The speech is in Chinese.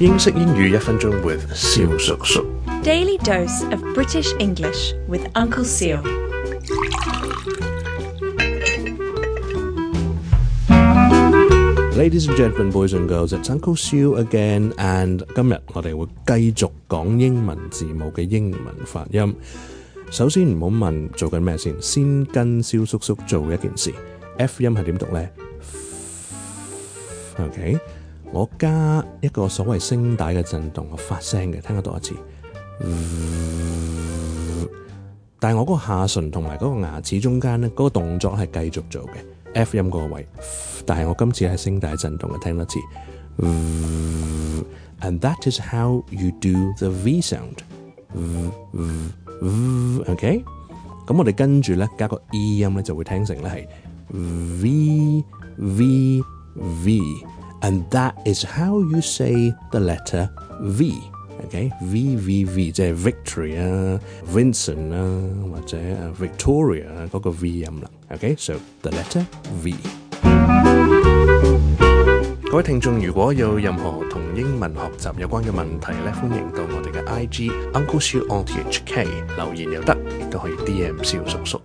英式英语一分钟 with 肖叔叔。Daily dose of British English with Uncle Seal。Ladies and gentlemen, boys and girls，it's Uncle Seal again，and 今日我哋会继续讲英文字母嘅英文发音。首先唔好问做紧咩先，先跟萧叔叔做一件事。F 音系点读咧？OK。我加一個所謂聲帶嘅震動，我發聲嘅，聽得多一次。但系我嗰個下唇同埋嗰個牙齒中間咧，嗰個動作係繼續做嘅 F 音嗰個位。但系我今次系聲帶震動嘅，聽多次。And that is how you do the V sound. o k 咁我哋跟住咧加個 E 音咧就會聽成咧係 V V V。And that is how you say the letter V. Okay, V V V 即係 Victory 啊、Vincent 啦、啊，或者 Victoria 嗰、那個 uh, uh, V 音啦。Okay，so the letter V。各位聽眾，如果有任何同英文學習有關嘅問題咧，歡迎到我哋嘅 I G Uncle Siu on T H K 留言又得，亦都可以 D M 小叔叔。